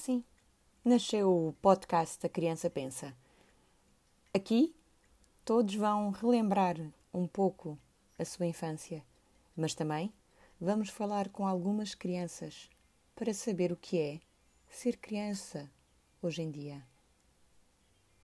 assim nasceu o podcast da Criança Pensa. Aqui todos vão relembrar um pouco a sua infância, mas também vamos falar com algumas crianças para saber o que é ser criança hoje em dia.